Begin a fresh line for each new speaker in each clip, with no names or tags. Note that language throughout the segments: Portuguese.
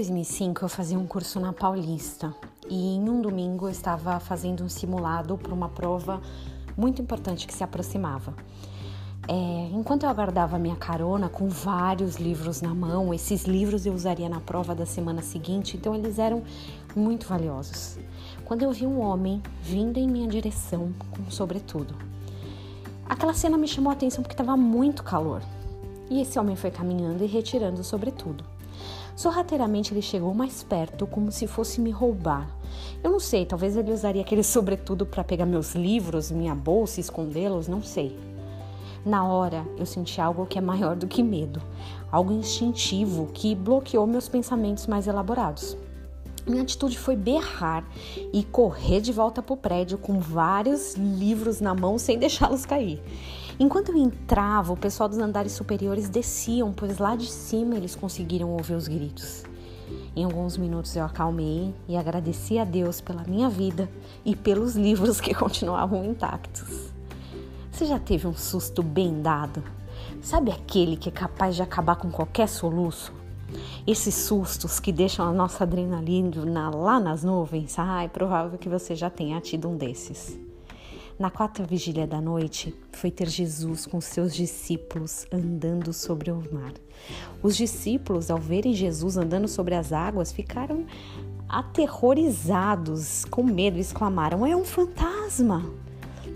2005 eu fazia um curso na Paulista e em um domingo eu estava fazendo um simulado para uma prova muito importante que se aproximava. É, enquanto eu aguardava minha carona com vários livros na mão, esses livros eu usaria na prova da semana seguinte, então eles eram muito valiosos. Quando eu vi um homem vindo em minha direção com sobretudo. Aquela cena me chamou a atenção porque estava muito calor. E esse homem foi caminhando e retirando o sobretudo. Sorrateiramente ele chegou mais perto, como se fosse me roubar. Eu não sei, talvez ele usaria aquele sobretudo para pegar meus livros, minha bolsa e escondê-los, não sei. Na hora, eu senti algo que é maior do que medo, algo instintivo que bloqueou meus pensamentos mais elaborados. Minha atitude foi berrar e correr de volta para o prédio com vários livros na mão sem deixá-los cair. Enquanto eu entrava, o pessoal dos andares superiores desciam, pois lá de cima eles conseguiram ouvir os gritos. Em alguns minutos eu acalmei e agradeci a Deus pela minha vida e pelos livros que continuavam intactos. Você já teve um susto bem dado? Sabe aquele que é capaz de acabar com qualquer soluço? Esses sustos que deixam a nossa adrenalina lá nas nuvens, ah, é provável que você já tenha tido um desses. Na quarta vigília da noite, foi ter Jesus com seus discípulos andando sobre o mar. Os discípulos, ao verem Jesus andando sobre as águas, ficaram aterrorizados, com medo, exclamaram: É um fantasma!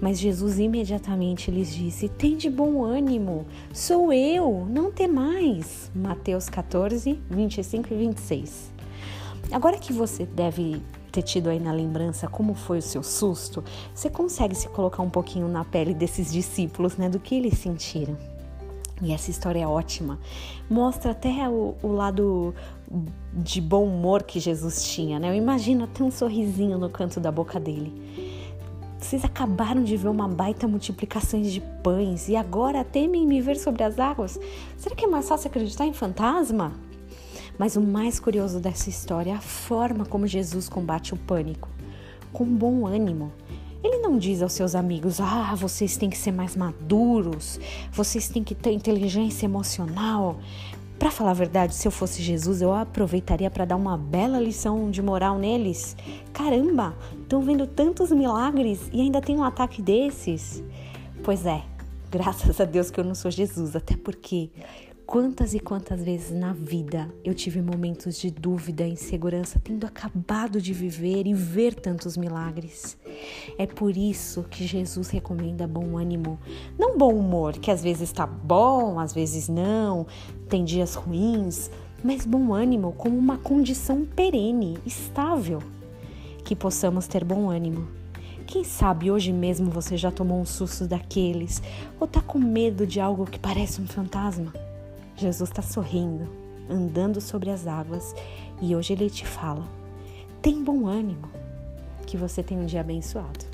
Mas Jesus imediatamente lhes disse: Tem de bom ânimo, sou eu, não temais. Mateus 14, 25 e 26. Agora que você deve ter tido aí na lembrança como foi o seu susto, você consegue se colocar um pouquinho na pele desses discípulos, né? Do que eles sentiram. E essa história é ótima. Mostra até o, o, lado de bom humor que Jesus tinha, né? Eu imagino até um sorrisinho no canto da boca dele. Vocês acabaram de ver uma baita multiplicação de pães e agora temem me ver sobre as águas? Será que é mais fácil acreditar em fantasma? Mas o mais curioso dessa história é a forma como Jesus combate o pânico. Com bom ânimo. Ele não diz aos seus amigos: ah, vocês têm que ser mais maduros, vocês têm que ter inteligência emocional, para falar a verdade, se eu fosse Jesus, eu aproveitaria para dar uma bela lição de moral neles. Caramba, estão vendo tantos milagres e ainda tem um ataque desses? Pois é, graças a Deus que eu não sou Jesus, até porque Quantas e quantas vezes na vida eu tive momentos de dúvida, insegurança, tendo acabado de viver e ver tantos milagres. É por isso que Jesus recomenda bom ânimo, não bom humor, que às vezes está bom, às vezes não, tem dias ruins, mas bom ânimo como uma condição perene, estável. Que possamos ter bom ânimo. Quem sabe hoje mesmo você já tomou um susto daqueles ou está com medo de algo que parece um fantasma? Jesus está sorrindo, andando sobre as águas e hoje ele te fala: tem bom ânimo, que você tenha um dia abençoado.